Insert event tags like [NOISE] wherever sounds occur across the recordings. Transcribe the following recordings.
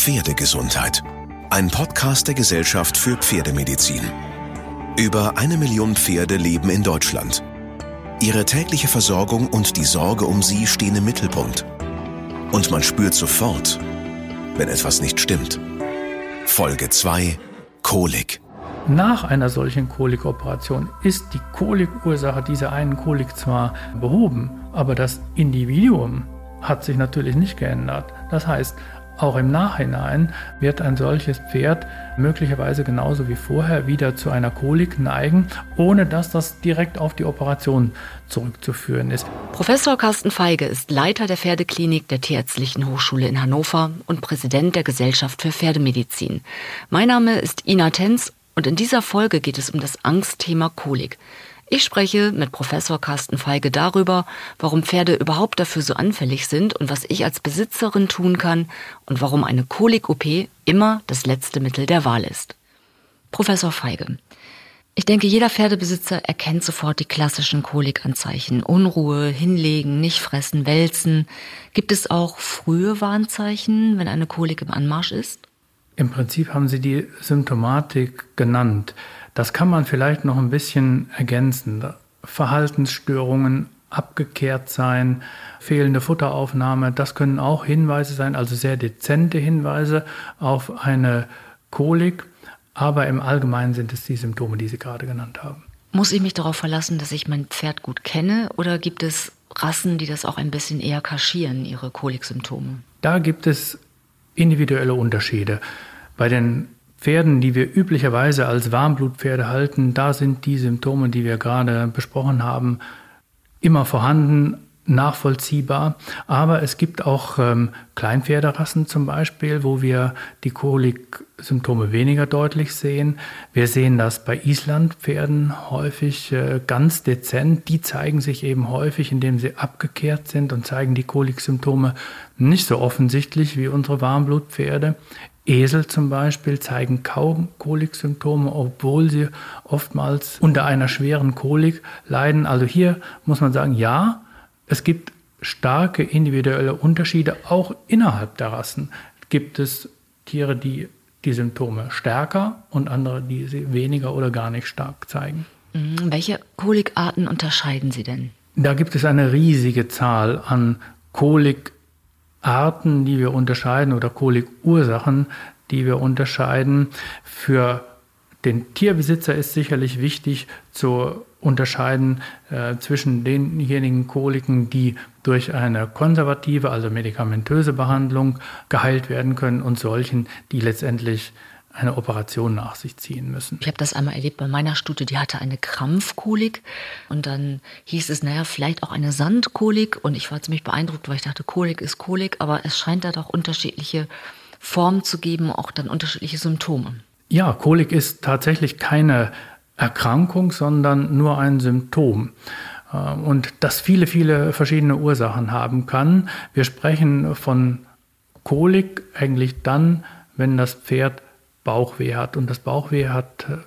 Pferdegesundheit. Ein Podcast der Gesellschaft für Pferdemedizin. Über eine Million Pferde leben in Deutschland. Ihre tägliche Versorgung und die Sorge um sie stehen im Mittelpunkt. Und man spürt sofort, wenn etwas nicht stimmt. Folge 2 Kolik. Nach einer solchen Kolikoperation ist die Kolikursache dieser einen Kolik zwar behoben, aber das Individuum hat sich natürlich nicht geändert. Das heißt, auch im Nachhinein wird ein solches Pferd möglicherweise genauso wie vorher wieder zu einer Kolik neigen, ohne dass das direkt auf die Operation zurückzuführen ist. Professor Carsten Feige ist Leiter der Pferdeklinik der Tierärztlichen Hochschule in Hannover und Präsident der Gesellschaft für Pferdemedizin. Mein Name ist Ina Tenz und in dieser Folge geht es um das Angstthema Kolik. Ich spreche mit Professor Carsten Feige darüber, warum Pferde überhaupt dafür so anfällig sind und was ich als Besitzerin tun kann und warum eine Kolik-OP immer das letzte Mittel der Wahl ist. Professor Feige. Ich denke, jeder Pferdebesitzer erkennt sofort die klassischen Kolikanzeichen. Unruhe, hinlegen, nicht fressen, wälzen. Gibt es auch frühe Warnzeichen, wenn eine Kolik im Anmarsch ist? Im Prinzip haben Sie die Symptomatik genannt. Das kann man vielleicht noch ein bisschen ergänzen. Verhaltensstörungen, abgekehrt sein, fehlende Futteraufnahme, das können auch Hinweise sein, also sehr dezente Hinweise auf eine Kolik. Aber im Allgemeinen sind es die Symptome, die Sie gerade genannt haben. Muss ich mich darauf verlassen, dass ich mein Pferd gut kenne oder gibt es Rassen, die das auch ein bisschen eher kaschieren, ihre Koliksymptome? Da gibt es individuelle Unterschiede. Bei den Pferden, die wir üblicherweise als Warmblutpferde halten, da sind die Symptome, die wir gerade besprochen haben, immer vorhanden, nachvollziehbar. Aber es gibt auch ähm, Kleinpferderassen zum Beispiel, wo wir die Kolik-Symptome weniger deutlich sehen. Wir sehen das bei Islandpferden häufig äh, ganz dezent. Die zeigen sich eben häufig, indem sie abgekehrt sind und zeigen die Kolik-Symptome nicht so offensichtlich wie unsere Warmblutpferde. Esel zum Beispiel zeigen kaum Koliksymptome, obwohl sie oftmals unter einer schweren Kolik leiden. Also hier muss man sagen, ja, es gibt starke individuelle Unterschiede, auch innerhalb der Rassen gibt es Tiere, die die Symptome stärker und andere, die sie weniger oder gar nicht stark zeigen. Mhm. Welche Kolikarten unterscheiden Sie denn? Da gibt es eine riesige Zahl an Kolik Arten, die wir unterscheiden oder Kolikursachen, die wir unterscheiden. Für den Tierbesitzer ist sicherlich wichtig zu unterscheiden äh, zwischen denjenigen Koliken, die durch eine konservative, also medikamentöse Behandlung geheilt werden können und solchen, die letztendlich eine Operation nach sich ziehen müssen. Ich habe das einmal erlebt bei meiner Stute, die hatte eine Krampfkolik und dann hieß es, naja, vielleicht auch eine Sandkolik und ich war ziemlich beeindruckt, weil ich dachte, Kolik ist Kolik, aber es scheint da doch unterschiedliche Formen zu geben, auch dann unterschiedliche Symptome. Ja, Kolik ist tatsächlich keine Erkrankung, sondern nur ein Symptom äh, und das viele, viele verschiedene Ursachen haben kann. Wir sprechen von Kolik eigentlich dann, wenn das Pferd Bauchweh hat. Und das Bauchweh hat äh,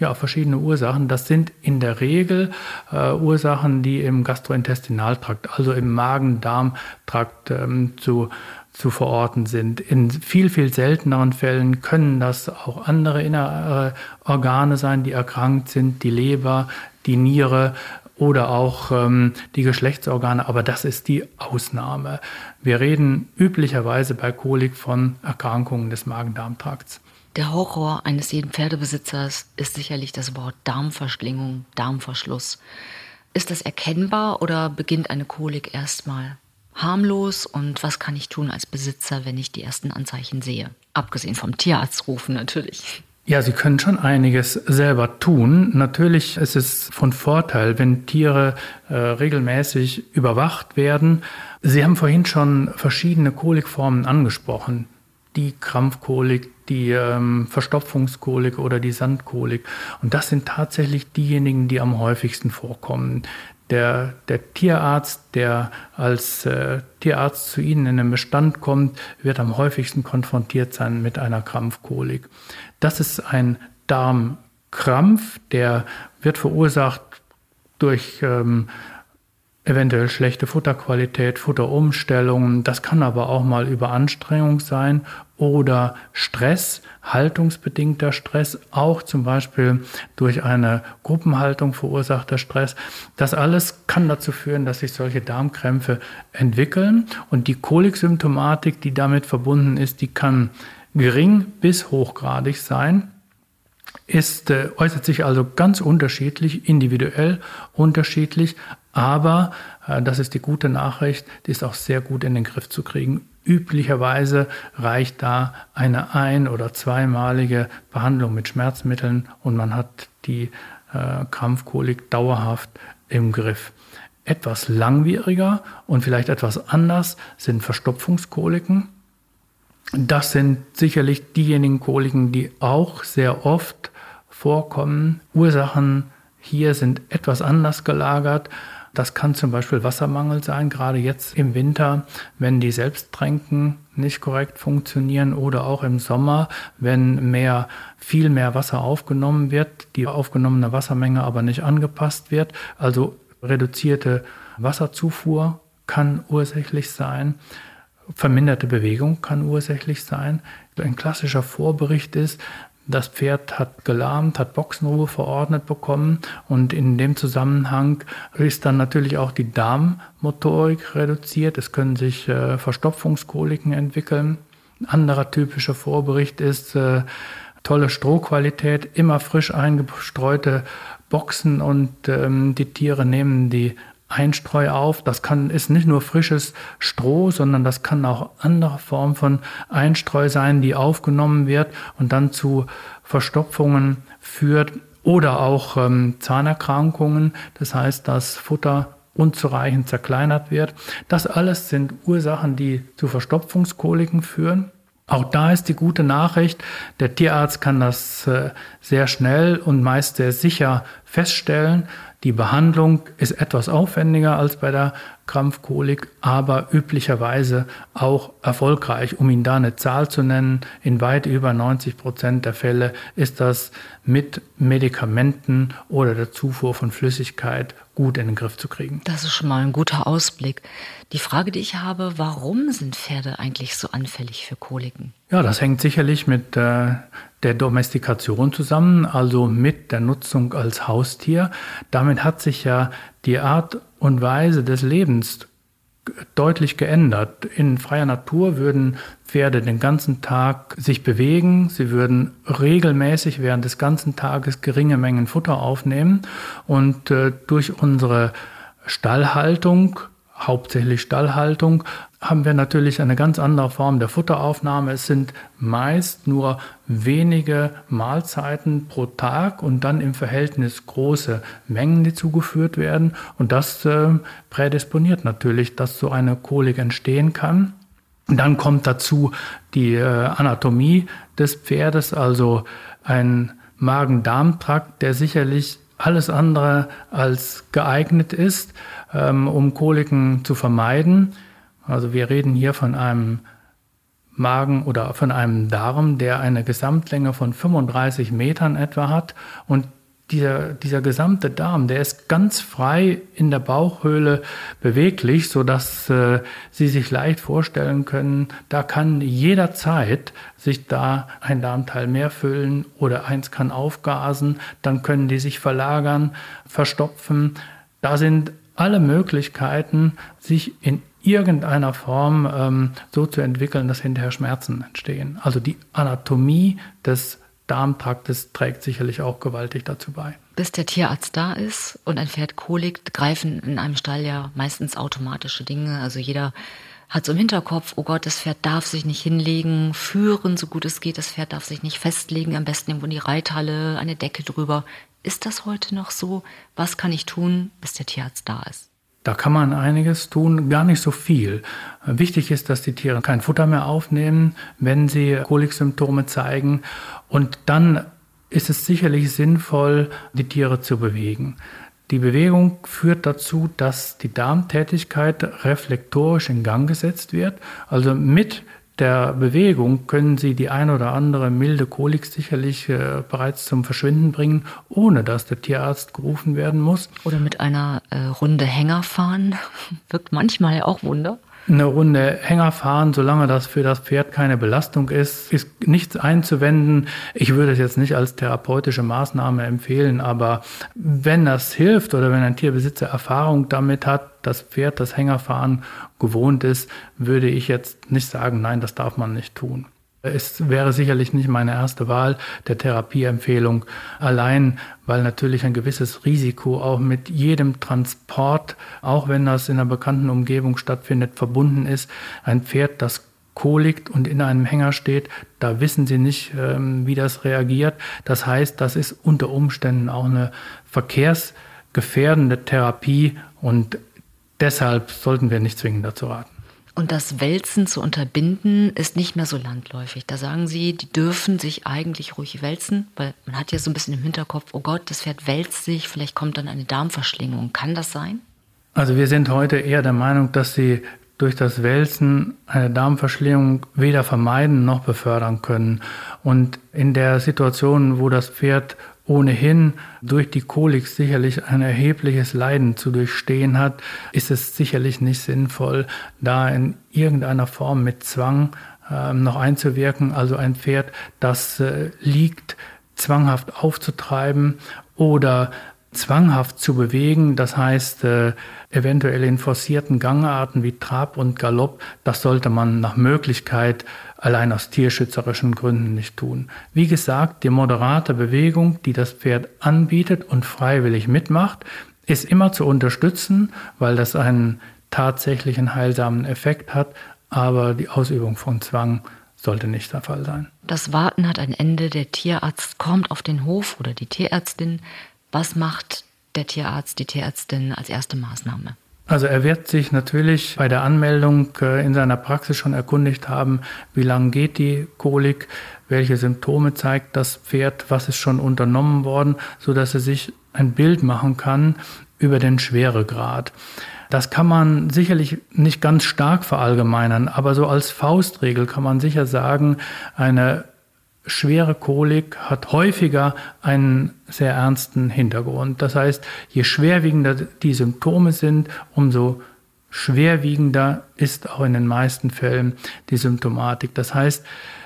ja, verschiedene Ursachen. Das sind in der Regel äh, Ursachen, die im Gastrointestinaltrakt, also im Magen-Darm-Trakt ähm, zu, zu verorten sind. In viel, viel selteneren Fällen können das auch andere innere Organe sein, die erkrankt sind, die Leber, die Niere oder auch ähm, die Geschlechtsorgane, aber das ist die Ausnahme. Wir reden üblicherweise bei Kolik von Erkrankungen des Magen-Darm-Trakts. Der Horror eines jeden Pferdebesitzers ist sicherlich das Wort Darmverschlingung, Darmverschluss. Ist das erkennbar oder beginnt eine Kolik erstmal harmlos und was kann ich tun als Besitzer, wenn ich die ersten Anzeichen sehe? Abgesehen vom Tierarzt rufen natürlich. Ja, Sie können schon einiges selber tun. Natürlich ist es von Vorteil, wenn Tiere äh, regelmäßig überwacht werden. Sie haben vorhin schon verschiedene Kolikformen angesprochen die Krampfkolik, die ähm, Verstopfungskolik oder die Sandkolik. Und das sind tatsächlich diejenigen, die am häufigsten vorkommen. Der, der Tierarzt, der als äh, Tierarzt zu Ihnen in den Bestand kommt, wird am häufigsten konfrontiert sein mit einer Krampfkolik. Das ist ein Darmkrampf, der wird verursacht durch ähm, eventuell schlechte Futterqualität, Futterumstellungen. Das kann aber auch mal Überanstrengung sein oder Stress, haltungsbedingter Stress, auch zum Beispiel durch eine Gruppenhaltung verursachter Stress. Das alles kann dazu führen, dass sich solche Darmkrämpfe entwickeln und die Koliksymptomatik, die damit verbunden ist, die kann gering bis hochgradig sein ist, äh, äußert sich also ganz unterschiedlich, individuell unterschiedlich, aber äh, das ist die gute Nachricht, die ist auch sehr gut in den Griff zu kriegen. Üblicherweise reicht da eine ein- oder zweimalige Behandlung mit Schmerzmitteln und man hat die äh, Krampfkolik dauerhaft im Griff. Etwas langwieriger und vielleicht etwas anders sind Verstopfungskoliken. Das sind sicherlich diejenigen Koliken, die auch sehr oft vorkommen. Ursachen hier sind etwas anders gelagert. Das kann zum Beispiel Wassermangel sein, gerade jetzt im Winter, wenn die Selbsttränken nicht korrekt funktionieren oder auch im Sommer, wenn mehr, viel mehr Wasser aufgenommen wird, die aufgenommene Wassermenge aber nicht angepasst wird. Also reduzierte Wasserzufuhr kann ursächlich sein. Verminderte Bewegung kann ursächlich sein. Ein klassischer Vorbericht ist, das Pferd hat gelahmt, hat Boxenruhe verordnet bekommen und in dem Zusammenhang ist dann natürlich auch die Darmmotorik reduziert. Es können sich äh, Verstopfungskoliken entwickeln. Ein anderer typischer Vorbericht ist äh, tolle Strohqualität, immer frisch eingestreute Boxen und ähm, die Tiere nehmen die Einstreu auf. Das kann, ist nicht nur frisches Stroh, sondern das kann auch andere Form von Einstreu sein, die aufgenommen wird und dann zu Verstopfungen führt oder auch ähm, Zahnerkrankungen. Das heißt, dass Futter unzureichend zerkleinert wird. Das alles sind Ursachen, die zu Verstopfungskoliken führen. Auch da ist die gute Nachricht, der Tierarzt kann das äh, sehr schnell und meist sehr sicher feststellen. Die Behandlung ist etwas aufwendiger als bei der Krampfkolik, aber üblicherweise auch erfolgreich. Um Ihnen da eine Zahl zu nennen, in weit über 90 Prozent der Fälle ist das mit Medikamenten oder der Zufuhr von Flüssigkeit gut in den Griff zu kriegen. Das ist schon mal ein guter Ausblick. Die Frage, die ich habe, warum sind Pferde eigentlich so anfällig für Koliken? Ja, das hängt sicherlich mit äh, der Domestikation zusammen, also mit der Nutzung als Haustier. Damit hat sich ja die Art und Weise des Lebens deutlich geändert. In freier Natur würden Pferde den ganzen Tag sich bewegen, sie würden regelmäßig während des ganzen Tages geringe Mengen Futter aufnehmen und äh, durch unsere Stallhaltung hauptsächlich Stallhaltung, haben wir natürlich eine ganz andere Form der Futteraufnahme. Es sind meist nur wenige Mahlzeiten pro Tag und dann im Verhältnis große Mengen, die zugeführt werden. Und das äh, prädisponiert natürlich, dass so eine Kolik entstehen kann. Und dann kommt dazu die äh, Anatomie des Pferdes, also ein Magen-Darm-Trakt, der sicherlich alles andere als geeignet ist, ähm, um Koliken zu vermeiden. Also wir reden hier von einem Magen oder von einem Darm, der eine Gesamtlänge von 35 Metern etwa hat und dieser, dieser gesamte Darm, der ist ganz frei in der Bauchhöhle beweglich, so dass äh, Sie sich leicht vorstellen können, da kann jederzeit sich da ein Darmteil mehr füllen oder eins kann aufgasen, dann können die sich verlagern, verstopfen. Da sind alle Möglichkeiten, sich in irgendeiner Form ähm, so zu entwickeln, dass hinterher Schmerzen entstehen. Also die Anatomie des Darmtraktes trägt sicherlich auch gewaltig dazu bei. Bis der Tierarzt da ist und ein Pferd kolikt, greifen in einem Stall ja meistens automatische Dinge. Also jeder hat so im Hinterkopf, oh Gott, das Pferd darf sich nicht hinlegen, führen, so gut es geht, das Pferd darf sich nicht festlegen, am besten irgendwo in die Reithalle, eine Decke drüber. Ist das heute noch so? Was kann ich tun, bis der Tierarzt da ist? Da kann man einiges tun, gar nicht so viel. Wichtig ist, dass die Tiere kein Futter mehr aufnehmen, wenn sie Koliksymptome zeigen. Und dann ist es sicherlich sinnvoll, die Tiere zu bewegen. Die Bewegung führt dazu, dass die Darmtätigkeit reflektorisch in Gang gesetzt wird. Also mit der Bewegung können Sie die ein oder andere milde Kolik sicherlich äh, bereits zum Verschwinden bringen, ohne dass der Tierarzt gerufen werden muss. Oder mit einer äh, Runde Hänger fahren. [LAUGHS] Wirkt manchmal auch Wunder eine Runde Hänger fahren, solange das für das Pferd keine Belastung ist, ist nichts einzuwenden. Ich würde es jetzt nicht als therapeutische Maßnahme empfehlen, aber wenn das hilft oder wenn ein Tierbesitzer Erfahrung damit hat, das Pferd das Hängerfahren gewohnt ist, würde ich jetzt nicht sagen, nein, das darf man nicht tun. Es wäre sicherlich nicht meine erste Wahl der Therapieempfehlung, allein weil natürlich ein gewisses Risiko auch mit jedem Transport, auch wenn das in einer bekannten Umgebung stattfindet, verbunden ist. Ein Pferd, das kolikt und in einem Hänger steht, da wissen Sie nicht, ähm, wie das reagiert. Das heißt, das ist unter Umständen auch eine verkehrsgefährdende Therapie und deshalb sollten wir nicht zwingend dazu raten. Und das Wälzen zu unterbinden ist nicht mehr so landläufig. Da sagen Sie, die dürfen sich eigentlich ruhig wälzen, weil man hat ja so ein bisschen im Hinterkopf, oh Gott, das Pferd wälzt sich, vielleicht kommt dann eine Darmverschlingung. Kann das sein? Also wir sind heute eher der Meinung, dass Sie durch das Wälzen eine Darmverschlingung weder vermeiden noch befördern können. Und in der Situation, wo das Pferd ohnehin durch die Kolik sicherlich ein erhebliches Leiden zu durchstehen hat, ist es sicherlich nicht sinnvoll, da in irgendeiner Form mit Zwang äh, noch einzuwirken. Also ein Pferd, das äh, liegt, zwanghaft aufzutreiben oder zwanghaft zu bewegen, das heißt äh, eventuell in forcierten Gangarten wie Trab und Galopp, das sollte man nach Möglichkeit allein aus tierschützerischen Gründen nicht tun. Wie gesagt, die moderate Bewegung, die das Pferd anbietet und freiwillig mitmacht, ist immer zu unterstützen, weil das einen tatsächlichen heilsamen Effekt hat, aber die Ausübung von Zwang sollte nicht der Fall sein. Das Warten hat ein Ende. Der Tierarzt kommt auf den Hof oder die Tierärztin. Was macht der Tierarzt, die Tierärztin als erste Maßnahme? Also er wird sich natürlich bei der Anmeldung äh, in seiner Praxis schon erkundigt haben, wie lange geht die Kolik, welche Symptome zeigt das Pferd, was ist schon unternommen worden, so dass er sich ein Bild machen kann über den Schweregrad. Das kann man sicherlich nicht ganz stark verallgemeinern, aber so als Faustregel kann man sicher sagen, eine schwere Kolik hat häufiger einen sehr ernsten Hintergrund. Das heißt, je schwerwiegender die Symptome sind, umso schwerwiegender ist auch in den meisten Fällen die Symptomatik. Das heißt,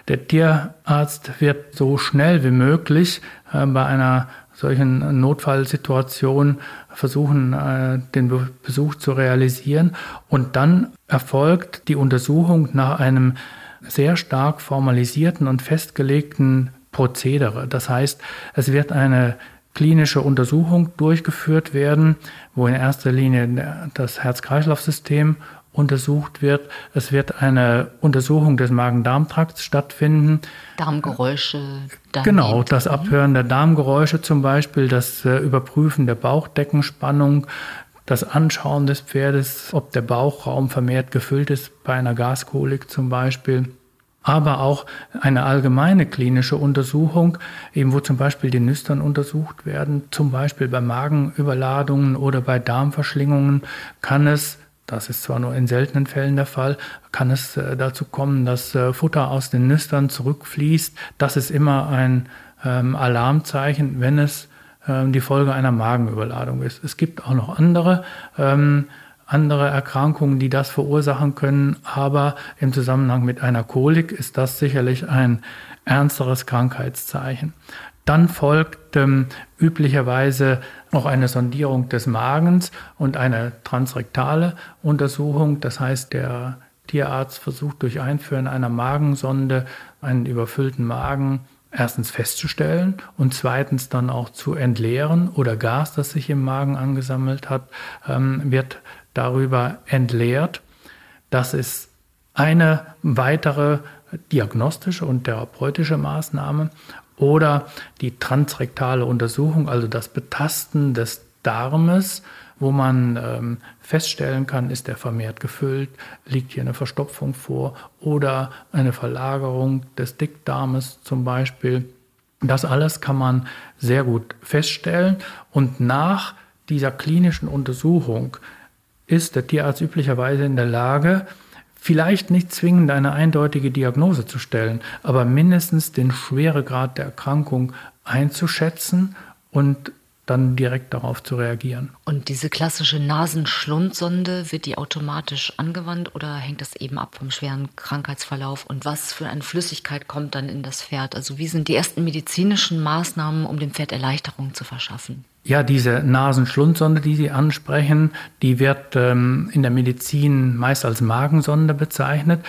der Tierarzt wird so schnell wie möglich äh, bei einer solchen Notfallsituation versuchen, äh, den Besuch zu realisieren. Und dann erfolgt die Untersuchung nach einem sehr stark formalisierten und festgelegten Prozedere. Das heißt, es wird eine klinische Untersuchung durchgeführt werden, wo in erster Linie das Herz-Kreislauf-System untersucht wird. Es wird eine Untersuchung des Magen-Darm-Trakts stattfinden. Darmgeräusche. Genau, das Abhören der Darmgeräusche zum Beispiel, das äh, Überprüfen der Bauchdeckenspannung, das Anschauen des Pferdes, ob der Bauchraum vermehrt gefüllt ist, bei einer Gaskolik zum Beispiel. Aber auch eine allgemeine klinische Untersuchung, eben wo zum Beispiel die Nüstern untersucht werden, zum Beispiel bei Magenüberladungen oder bei Darmverschlingungen, kann es das ist zwar nur in seltenen Fällen der Fall, kann es äh, dazu kommen, dass äh, Futter aus den Nüstern zurückfließt. Das ist immer ein ähm, Alarmzeichen, wenn es die Folge einer Magenüberladung ist. Es gibt auch noch andere, ähm, andere Erkrankungen, die das verursachen können, aber im Zusammenhang mit einer Kolik ist das sicherlich ein ernsteres Krankheitszeichen. Dann folgt ähm, üblicherweise noch eine Sondierung des Magens und eine transrektale Untersuchung. Das heißt, der Tierarzt versucht durch Einführen einer Magensonde einen überfüllten Magen erstens festzustellen und zweitens dann auch zu entleeren oder Gas, das sich im Magen angesammelt hat, ähm, wird darüber entleert. Das ist eine weitere diagnostische und therapeutische Maßnahme oder die transrektale Untersuchung, also das Betasten des Darmes, wo man ähm, feststellen kann, ist er vermehrt gefüllt, liegt hier eine Verstopfung vor oder eine Verlagerung des Dickdarmes zum Beispiel. Das alles kann man sehr gut feststellen und nach dieser klinischen Untersuchung ist der Tierarzt üblicherweise in der Lage, vielleicht nicht zwingend eine eindeutige Diagnose zu stellen, aber mindestens den Schweregrad der Erkrankung einzuschätzen und dann direkt darauf zu reagieren. Und diese klassische Nasenschlundsonde, wird die automatisch angewandt oder hängt das eben ab vom schweren Krankheitsverlauf? Und was für eine Flüssigkeit kommt dann in das Pferd? Also wie sind die ersten medizinischen Maßnahmen, um dem Pferd Erleichterung zu verschaffen? Ja, diese Nasenschlundsonde, die Sie ansprechen, die wird ähm, in der Medizin meist als Magensonde bezeichnet.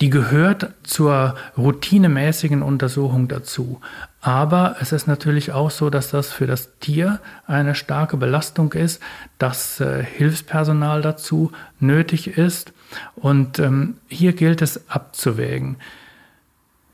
Die gehört zur routinemäßigen Untersuchung dazu. Aber es ist natürlich auch so, dass das für das Tier eine starke Belastung ist, dass äh, Hilfspersonal dazu nötig ist. Und ähm, hier gilt es abzuwägen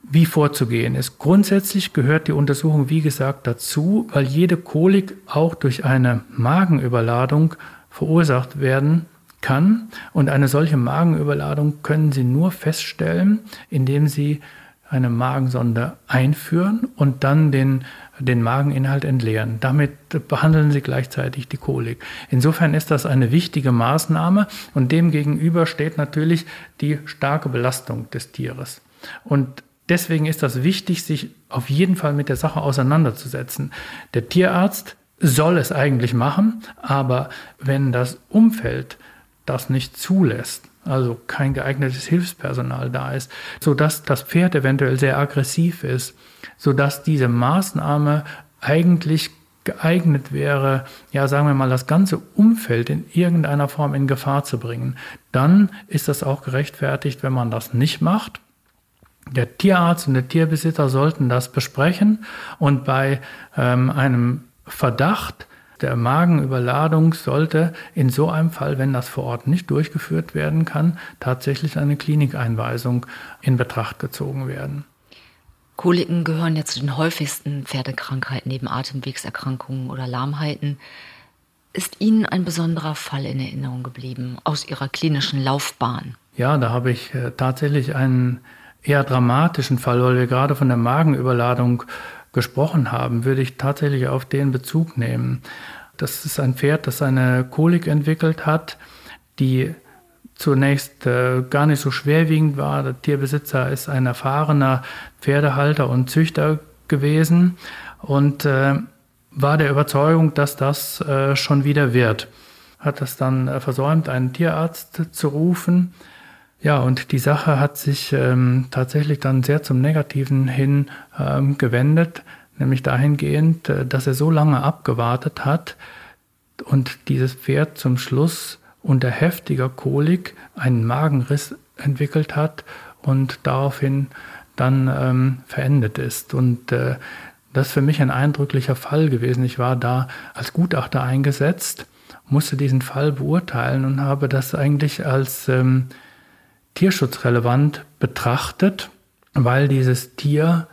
wie vorzugehen ist. Grundsätzlich gehört die Untersuchung, wie gesagt, dazu, weil jede Kolik auch durch eine Magenüberladung verursacht werden kann. Und eine solche Magenüberladung können Sie nur feststellen, indem Sie eine Magensonde einführen und dann den, den Mageninhalt entleeren. Damit behandeln Sie gleichzeitig die Kolik. Insofern ist das eine wichtige Maßnahme und demgegenüber steht natürlich die starke Belastung des Tieres. Und Deswegen ist das wichtig, sich auf jeden Fall mit der Sache auseinanderzusetzen. Der Tierarzt soll es eigentlich machen, aber wenn das Umfeld das nicht zulässt, also kein geeignetes Hilfspersonal da ist, sodass das Pferd eventuell sehr aggressiv ist, sodass diese Maßnahme eigentlich geeignet wäre, ja, sagen wir mal, das ganze Umfeld in irgendeiner Form in Gefahr zu bringen, dann ist das auch gerechtfertigt, wenn man das nicht macht der Tierarzt und der Tierbesitzer sollten das besprechen und bei ähm, einem Verdacht der Magenüberladung sollte in so einem Fall, wenn das vor Ort nicht durchgeführt werden kann, tatsächlich eine Klinikeinweisung in Betracht gezogen werden. Koliken gehören ja zu den häufigsten Pferdekrankheiten neben Atemwegserkrankungen oder Lahmheiten. Ist Ihnen ein besonderer Fall in Erinnerung geblieben aus Ihrer klinischen Laufbahn? Ja, da habe ich äh, tatsächlich einen eher dramatischen Fall, weil wir gerade von der Magenüberladung gesprochen haben, würde ich tatsächlich auf den Bezug nehmen. Das ist ein Pferd, das eine Kolik entwickelt hat, die zunächst äh, gar nicht so schwerwiegend war. Der Tierbesitzer ist ein erfahrener Pferdehalter und Züchter gewesen und äh, war der Überzeugung, dass das äh, schon wieder wird. Hat es dann äh, versäumt, einen Tierarzt zu rufen ja, und die Sache hat sich ähm, tatsächlich dann sehr zum Negativen hin ähm, gewendet, nämlich dahingehend, äh, dass er so lange abgewartet hat und dieses Pferd zum Schluss unter heftiger Kolik einen Magenriss entwickelt hat und daraufhin dann ähm, verendet ist. Und äh, das ist für mich ein eindrücklicher Fall gewesen. Ich war da als Gutachter eingesetzt, musste diesen Fall beurteilen und habe das eigentlich als ähm, tierschutzrelevant betrachtet, weil dieses Tier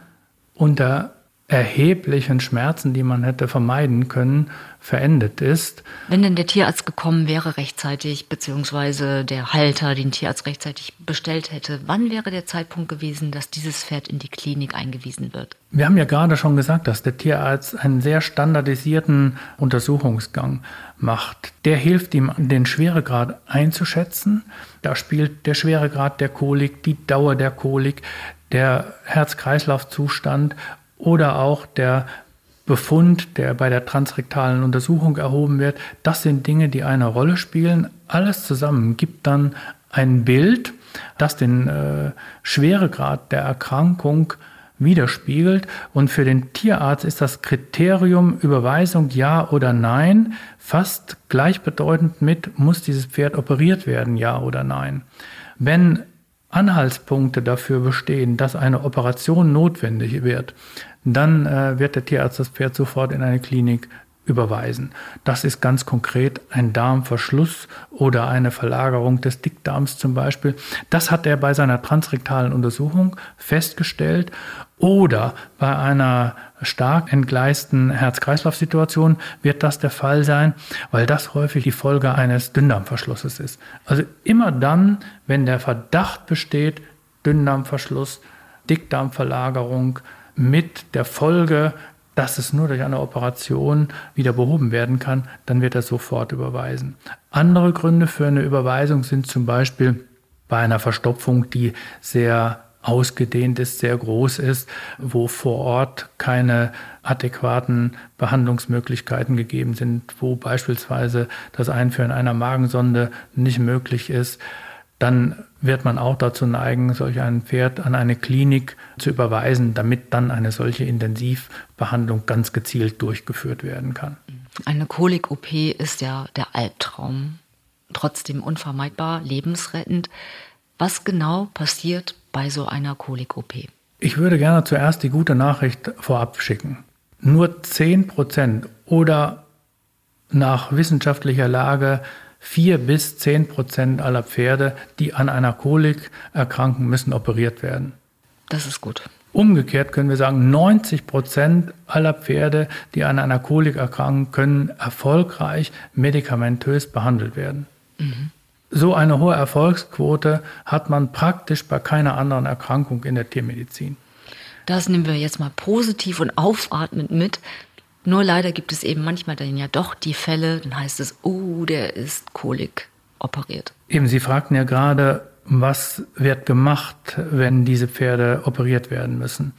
unter erheblichen Schmerzen, die man hätte vermeiden können, verendet ist. Wenn denn der Tierarzt gekommen wäre rechtzeitig, beziehungsweise der Halter den Tierarzt rechtzeitig bestellt hätte, wann wäre der Zeitpunkt gewesen, dass dieses Pferd in die Klinik eingewiesen wird? Wir haben ja gerade schon gesagt, dass der Tierarzt einen sehr standardisierten Untersuchungsgang macht. Der hilft ihm, den Schweregrad einzuschätzen. Da spielt der Schweregrad der Kolik, die Dauer der Kolik, der Herz-Kreislauf-Zustand oder auch der Befund, der bei der transrektalen Untersuchung erhoben wird, das sind Dinge, die eine Rolle spielen. Alles zusammen gibt dann ein Bild, das den äh, Schweregrad der Erkrankung widerspiegelt. Und für den Tierarzt ist das Kriterium Überweisung ja oder nein fast gleichbedeutend mit, muss dieses Pferd operiert werden, ja oder nein. Wenn Anhaltspunkte dafür bestehen, dass eine Operation notwendig wird, dann äh, wird der Tierarzt das Pferd sofort in eine Klinik überweisen. Das ist ganz konkret ein Darmverschluss oder eine Verlagerung des Dickdarms zum Beispiel. Das hat er bei seiner transrektalen Untersuchung festgestellt. Oder bei einer stark entgleisten Herz-Kreislauf-Situation wird das der Fall sein, weil das häufig die Folge eines Dünndarmverschlusses ist. Also immer dann, wenn der Verdacht besteht, Dünndarmverschluss, Dickdarmverlagerung, mit der Folge, dass es nur durch eine Operation wieder behoben werden kann, dann wird er sofort überweisen. Andere Gründe für eine Überweisung sind zum Beispiel bei einer Verstopfung, die sehr ausgedehnt ist, sehr groß ist, wo vor Ort keine adäquaten Behandlungsmöglichkeiten gegeben sind, wo beispielsweise das Einführen einer Magensonde nicht möglich ist, dann wird man auch dazu neigen, solch ein Pferd an eine Klinik zu überweisen, damit dann eine solche Intensivbehandlung ganz gezielt durchgeführt werden kann. Eine Kolik-OP ist ja der Albtraum, trotzdem unvermeidbar, lebensrettend. Was genau passiert bei so einer Kolik-OP? Ich würde gerne zuerst die gute Nachricht vorab schicken. Nur 10 Prozent oder nach wissenschaftlicher Lage vier bis zehn Prozent aller Pferde, die an einer Kolik erkranken, müssen operiert werden. Das ist gut. Umgekehrt können wir sagen, 90 Prozent aller Pferde, die an einer Kolik erkranken, können erfolgreich medikamentös behandelt werden. Mhm. So eine hohe Erfolgsquote hat man praktisch bei keiner anderen Erkrankung in der Tiermedizin. Das nehmen wir jetzt mal positiv und aufatmend mit. Nur leider gibt es eben manchmal dann ja doch die Fälle, dann heißt es, oh, der ist Kolik operiert. Eben, Sie fragten ja gerade, was wird gemacht, wenn diese Pferde operiert werden müssen.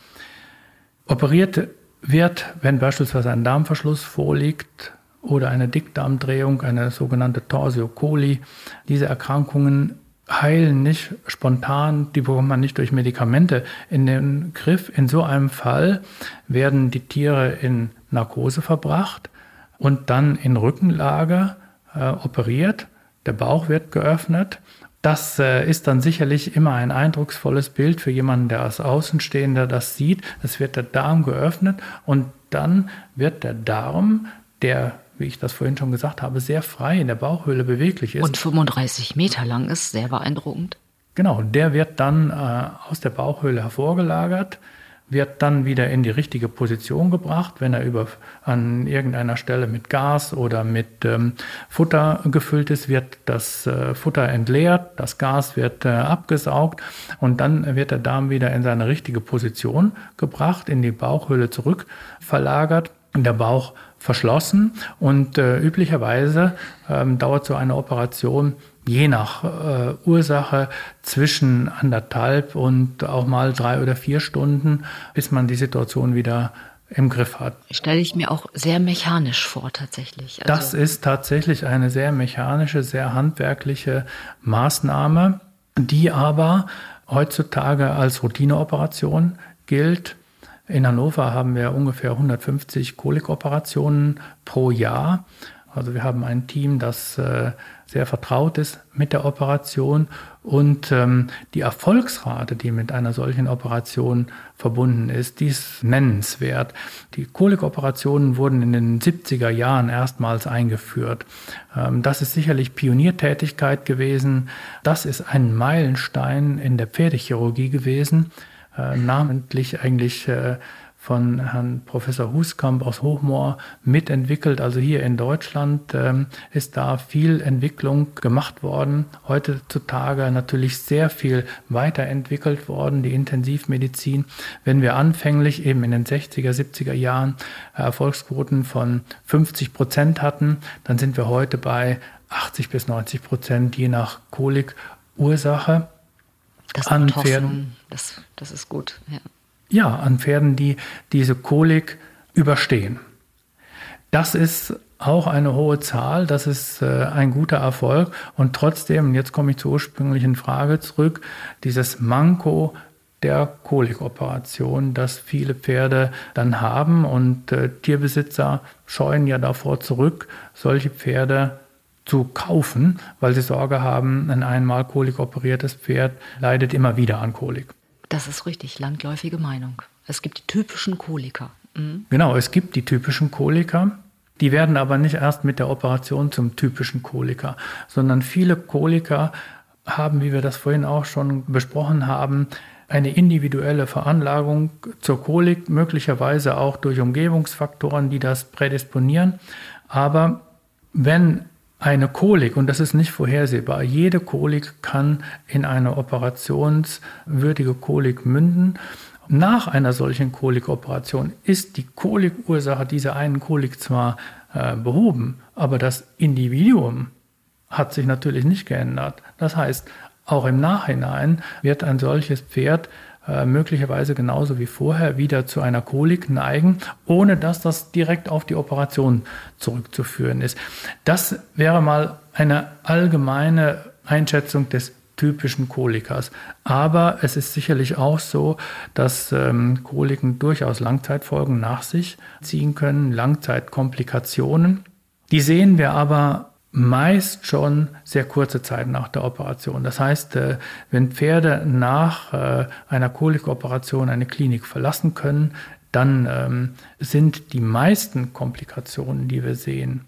Operiert wird, wenn beispielsweise ein Darmverschluss vorliegt oder eine Dickdarmdrehung, eine sogenannte Torsio coli. Diese Erkrankungen heilen nicht spontan, die bekommt man nicht durch Medikamente in den Griff. In so einem Fall werden die Tiere in Narkose verbracht und dann in Rückenlage äh, operiert. Der Bauch wird geöffnet. Das äh, ist dann sicherlich immer ein eindrucksvolles Bild für jemanden, der als Außenstehender das sieht. Es wird der Darm geöffnet und dann wird der Darm, der wie ich das vorhin schon gesagt habe, sehr frei in der Bauchhöhle beweglich ist. Und 35 Meter lang ist, sehr beeindruckend. Genau, der wird dann äh, aus der Bauchhöhle hervorgelagert wird dann wieder in die richtige Position gebracht, wenn er über, an irgendeiner Stelle mit Gas oder mit ähm, Futter gefüllt ist, wird das äh, Futter entleert, das Gas wird äh, abgesaugt und dann wird der Darm wieder in seine richtige Position gebracht, in die Bauchhöhle zurück verlagert, der Bauch verschlossen und äh, üblicherweise ähm, dauert so eine Operation je nach äh, Ursache zwischen anderthalb und auch mal drei oder vier Stunden, bis man die Situation wieder im Griff hat. Stelle ich mir auch sehr mechanisch vor, tatsächlich. Also das ist tatsächlich eine sehr mechanische, sehr handwerkliche Maßnahme, die aber heutzutage als Routineoperation gilt. In Hannover haben wir ungefähr 150 Kolikoperationen pro Jahr. Also wir haben ein Team, das äh, sehr vertraut ist mit der Operation und ähm, die Erfolgsrate, die mit einer solchen Operation verbunden ist, die ist nennenswert. Die Kolikoperationen wurden in den 70er Jahren erstmals eingeführt. Ähm, das ist sicherlich Pioniertätigkeit gewesen. Das ist ein Meilenstein in der Pferdechirurgie gewesen, äh, namentlich eigentlich äh, von Herrn Professor Huskamp aus Hochmoor mitentwickelt. Also hier in Deutschland ähm, ist da viel Entwicklung gemacht worden. Heutzutage natürlich sehr viel weiterentwickelt worden, die Intensivmedizin. Wenn wir anfänglich eben in den 60er, 70er Jahren Erfolgsquoten von 50 Prozent hatten, dann sind wir heute bei 80 bis 90 Prozent, je nach Kolikursache. Das an Pferden. Das, das ist gut. Ja ja, an Pferden, die diese Kolik überstehen. Das ist auch eine hohe Zahl, das ist äh, ein guter Erfolg und trotzdem, jetzt komme ich zur ursprünglichen Frage zurück, dieses Manko der Kolikoperation, das viele Pferde dann haben und äh, Tierbesitzer scheuen ja davor zurück, solche Pferde zu kaufen, weil sie Sorge haben, ein einmal kolikoperiertes Pferd leidet immer wieder an Kolik. Das ist richtig, landläufige Meinung. Es gibt die typischen Koliker. Mhm. Genau, es gibt die typischen Koliker. Die werden aber nicht erst mit der Operation zum typischen Koliker, sondern viele Koliker haben, wie wir das vorhin auch schon besprochen haben, eine individuelle Veranlagung zur Kolik, möglicherweise auch durch Umgebungsfaktoren, die das prädisponieren. Aber wenn eine Kolik, und das ist nicht vorhersehbar, jede Kolik kann in eine operationswürdige Kolik münden. Nach einer solchen Kolikoperation ist die Kolikursache dieser einen Kolik zwar äh, behoben, aber das Individuum hat sich natürlich nicht geändert. Das heißt, Auch im Nachhinein wird ein solches Pferd äh, möglicherweise genauso wie vorher wieder zu einer Kolik neigen, ohne dass das direkt auf die Operation zurückzuführen ist. Das wäre mal eine allgemeine Einschätzung des typischen Kolikers. Aber es ist sicherlich auch so, dass ähm, Koliken durchaus Langzeitfolgen nach sich ziehen können, Langzeitkomplikationen. Die sehen wir aber meist schon sehr kurze Zeit nach der Operation. Das heißt, äh, wenn Pferde nach äh, einer Kolikoperation eine Klinik verlassen können, dann ähm, sind die meisten Komplikationen, die wir sehen,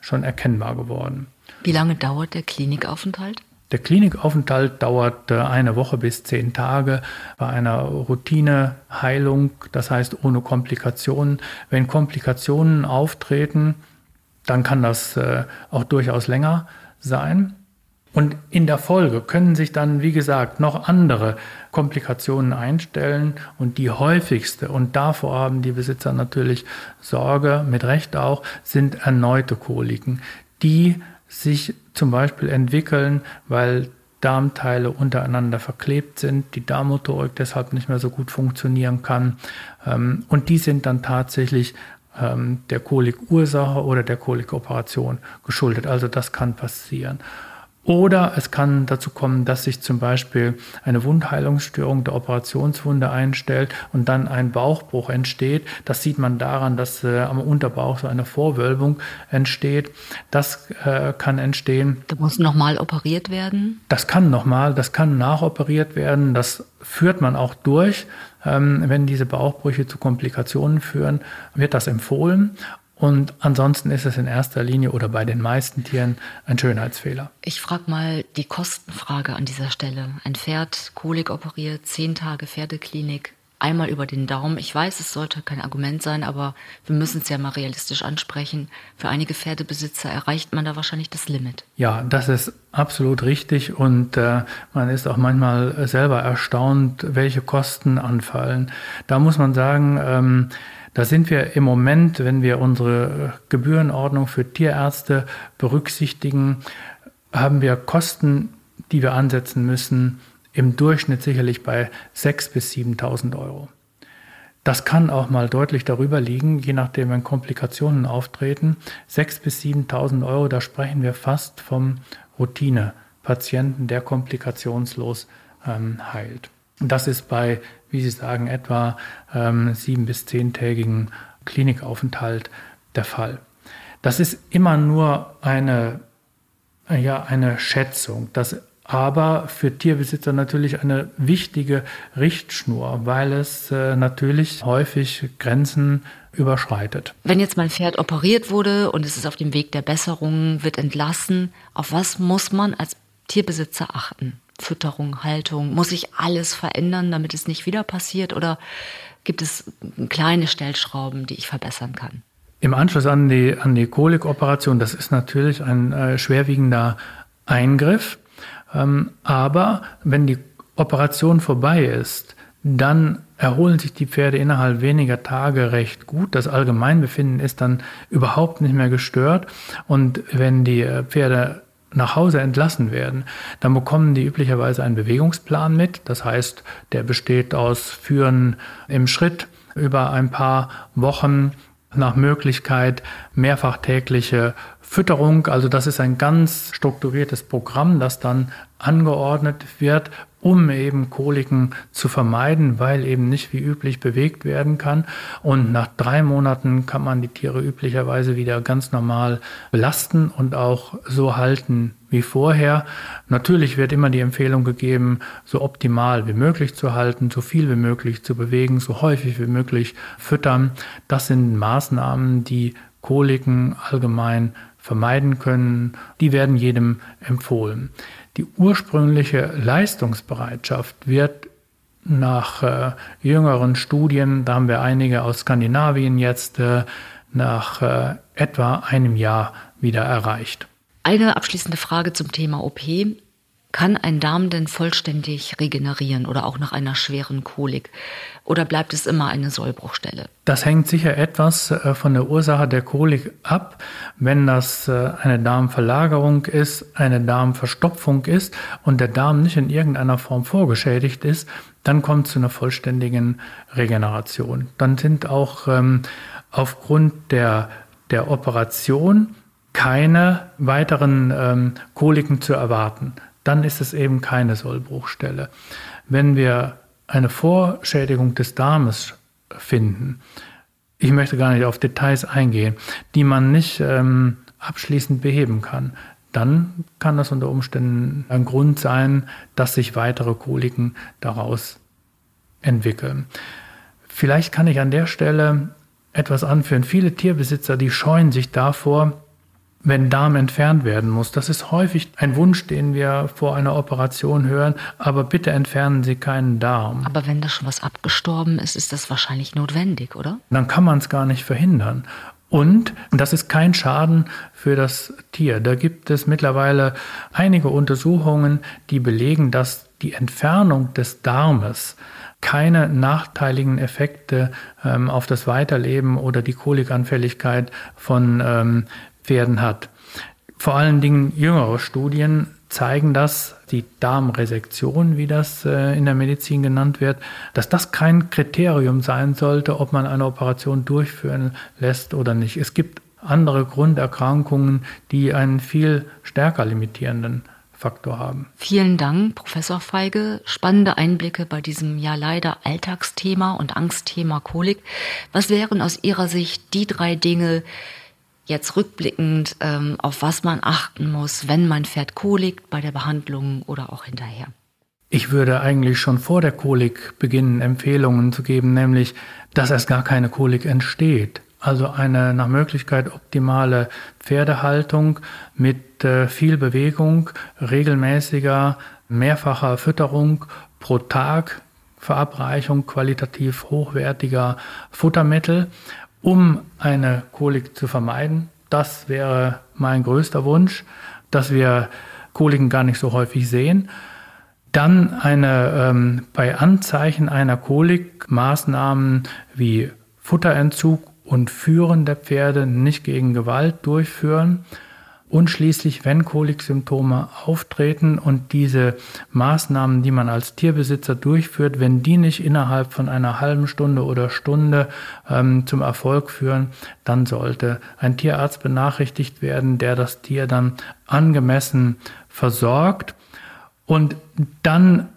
schon erkennbar geworden. Wie lange dauert der Klinikaufenthalt? Der Klinikaufenthalt dauert äh, eine Woche bis zehn Tage bei einer Routineheilung, das heißt ohne Komplikationen. Wenn Komplikationen auftreten, dann kann das äh, auch durchaus länger sein. Und in der Folge können sich dann, wie gesagt, noch andere Komplikationen einstellen. Und die häufigste, und davor haben die Besitzer natürlich Sorge, mit Recht auch, sind erneute Koliken, die sich zum Beispiel entwickeln, weil Darmteile untereinander verklebt sind, die Darmmotorik deshalb nicht mehr so gut funktionieren kann. Ähm, und die sind dann tatsächlich ähm, der Kolikursache oder der Kolikoperation geschuldet. Also das kann passieren. Oder es kann dazu kommen, dass sich zum Beispiel eine Wundheilungsstörung der Operationswunde einstellt und dann ein Bauchbruch entsteht. Das sieht man daran, dass äh, am Unterbauch so eine Vorwölbung entsteht. Das äh, kann entstehen. Da muss nochmal operiert werden? Das kann nochmal, das kann nachoperiert werden. Das führt man auch durch. Ähm, wenn diese Bauchbrüche zu Komplikationen führen, wird das empfohlen. Und ansonsten ist es in erster Linie oder bei den meisten Tieren ein Schönheitsfehler. Ich frage mal die Kostenfrage an dieser Stelle. Ein Pferd, Kolik operiert, zehn Tage Pferdeklinik, einmal über den Daumen. Ich weiß, es sollte kein Argument sein, aber wir müssen es ja mal realistisch ansprechen. Für einige Pferdebesitzer erreicht man da wahrscheinlich das Limit. Ja, das ist absolut richtig und äh, man ist auch manchmal selber erstaunt, welche Kosten anfallen. Da muss man sagen, ähm, da sind wir im Moment, wenn wir unsere Gebührenordnung für Tierärzte berücksichtigen, haben wir Kosten, die wir ansetzen müssen, im Durchschnitt sicherlich bei 6.000 bis 7.000 Euro. Das kann auch mal deutlich darüber liegen, je nachdem, wenn Komplikationen auftreten. 6.000 bis 7.000 Euro, da sprechen wir fast vom Routine-Patienten, der komplikationslos ähm, heilt. Das ist bei, wie Sie sagen, etwa ähm, sieben- bis zehntägigen Klinikaufenthalt der Fall. Das ist immer nur eine, ja, eine Schätzung. Das aber für Tierbesitzer natürlich eine wichtige Richtschnur, weil es äh, natürlich häufig Grenzen überschreitet. Wenn jetzt mein Pferd operiert wurde und es ist auf dem Weg der Besserung, wird entlassen, auf was muss man als Tierbesitzer achten? Fütterung, Haltung? Muss ich alles verändern, damit es nicht wieder passiert? Oder gibt es kleine Stellschrauben, die ich verbessern kann? Im Anschluss an die, an die Kolikoperation, das ist natürlich ein äh, schwerwiegender Eingriff. Ähm, aber wenn die Operation vorbei ist, dann erholen sich die Pferde innerhalb weniger Tage recht gut. Das Allgemeinbefinden ist dann überhaupt nicht mehr gestört. Und wenn die äh, Pferde nach Hause entlassen werden, dann bekommen die üblicherweise einen Bewegungsplan mit. Das heißt, der besteht aus Führen im Schritt über ein paar Wochen nach Möglichkeit mehrfach tägliche Fütterung. Also das ist ein ganz strukturiertes Programm, das dann angeordnet wird, um eben Koliken zu vermeiden, weil eben nicht wie üblich bewegt werden kann. Und nach drei Monaten kann man die Tiere üblicherweise wieder ganz normal belasten und auch so halten wie vorher. Natürlich wird immer die Empfehlung gegeben, so optimal wie möglich zu halten, so viel wie möglich zu bewegen, so häufig wie möglich füttern. Das sind Maßnahmen, die Koliken allgemein vermeiden können. Die werden jedem empfohlen. Die ursprüngliche Leistungsbereitschaft wird nach äh, jüngeren Studien, da haben wir einige aus Skandinavien jetzt, äh, nach äh, etwa einem Jahr wieder erreicht. Eine abschließende Frage zum Thema OP. Kann ein Darm denn vollständig regenerieren oder auch nach einer schweren Kolik? Oder bleibt es immer eine Sollbruchstelle? Das hängt sicher etwas äh, von der Ursache der Kolik ab. Wenn das äh, eine Darmverlagerung ist, eine Darmverstopfung ist und der Darm nicht in irgendeiner Form vorgeschädigt ist, dann kommt es zu einer vollständigen Regeneration. Dann sind auch ähm, aufgrund der, der Operation keine weiteren ähm, Koliken zu erwarten dann ist es eben keine Sollbruchstelle. Wenn wir eine Vorschädigung des Darmes finden, ich möchte gar nicht auf Details eingehen, die man nicht ähm, abschließend beheben kann, dann kann das unter Umständen ein Grund sein, dass sich weitere Koliken daraus entwickeln. Vielleicht kann ich an der Stelle etwas anführen. Viele Tierbesitzer, die scheuen sich davor, wenn Darm entfernt werden muss. Das ist häufig ein Wunsch, den wir vor einer Operation hören, aber bitte entfernen Sie keinen Darm. Aber wenn da schon was abgestorben ist, ist das wahrscheinlich notwendig, oder? Dann kann man es gar nicht verhindern. Und das ist kein Schaden für das Tier. Da gibt es mittlerweile einige Untersuchungen, die belegen, dass die Entfernung des Darmes keine nachteiligen Effekte ähm, auf das Weiterleben oder die Kolikanfälligkeit von ähm, Pferden hat. Vor allen Dingen jüngere Studien zeigen das, die Darmresektion, wie das äh, in der Medizin genannt wird, dass das kein Kriterium sein sollte, ob man eine Operation durchführen lässt oder nicht. Es gibt andere Grunderkrankungen, die einen viel stärker limitierenden Faktor haben. Vielen Dank, Professor Feige. Spannende Einblicke bei diesem ja leider Alltagsthema und Angstthema Kolik. Was wären aus Ihrer Sicht die drei Dinge, jetzt rückblickend, ähm, auf was man achten muss, wenn mein Pferd kolikt bei der Behandlung oder auch hinterher? Ich würde eigentlich schon vor der Kolik beginnen, Empfehlungen zu geben, nämlich, dass erst gar keine Kolik entsteht. Also eine nach Möglichkeit optimale Pferdehaltung mit äh, viel Bewegung, regelmäßiger, mehrfacher Fütterung pro Tag, Verabreichung qualitativ hochwertiger Futtermittel um eine Kolik zu vermeiden. Das wäre mein größter Wunsch, dass wir Koliken gar nicht so häufig sehen. Dann eine ähm, bei Anzeichen einer Kolik Maßnahmen wie Futterentzug und Führen der Pferde nicht gegen Gewalt durchführen und schließlich, wenn Koliksymptome auftreten und diese Maßnahmen, die man als Tierbesitzer durchführt, wenn die nicht innerhalb von einer halben Stunde oder Stunde ähm, zum Erfolg führen, dann sollte ein Tierarzt benachrichtigt werden, der das Tier dann angemessen versorgt. Und dann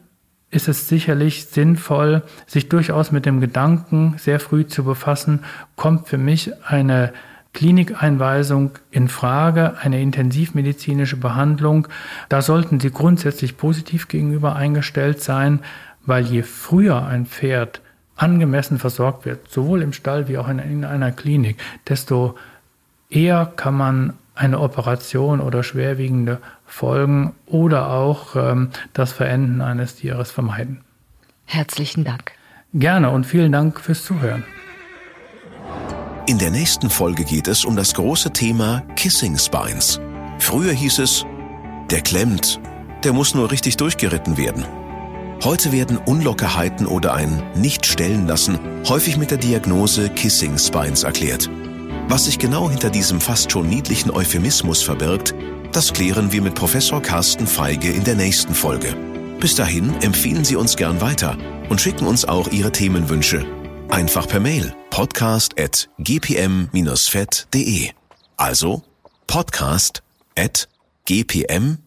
ist es sicherlich sinnvoll, sich durchaus mit dem Gedanken sehr früh zu befassen, kommt für mich eine Klinikeinweisung in Frage, eine intensivmedizinische Behandlung. Da sollten Sie grundsätzlich positiv gegenüber eingestellt sein, weil je früher ein Pferd angemessen versorgt wird, sowohl im Stall wie auch in, in einer Klinik, desto eher kann man eine Operation oder schwerwiegende Folgen oder auch ähm, das Verenden eines Tieres vermeiden. Herzlichen Dank. Gerne und vielen Dank fürs Zuhören. In der nächsten Folge geht es um das große Thema Kissing Spines. Früher hieß es, der klemmt, der muss nur richtig durchgeritten werden. Heute werden Unlockerheiten oder ein Nicht-Stellen lassen häufig mit der Diagnose Kissing Spines erklärt. Was sich genau hinter diesem fast schon niedlichen Euphemismus verbirgt, das klären wir mit Professor Carsten Feige in der nächsten Folge. Bis dahin empfehlen Sie uns gern weiter und schicken uns auch Ihre Themenwünsche Einfach per Mail podcast at gpm-vet.de. Also podcast at gpm-vet.de.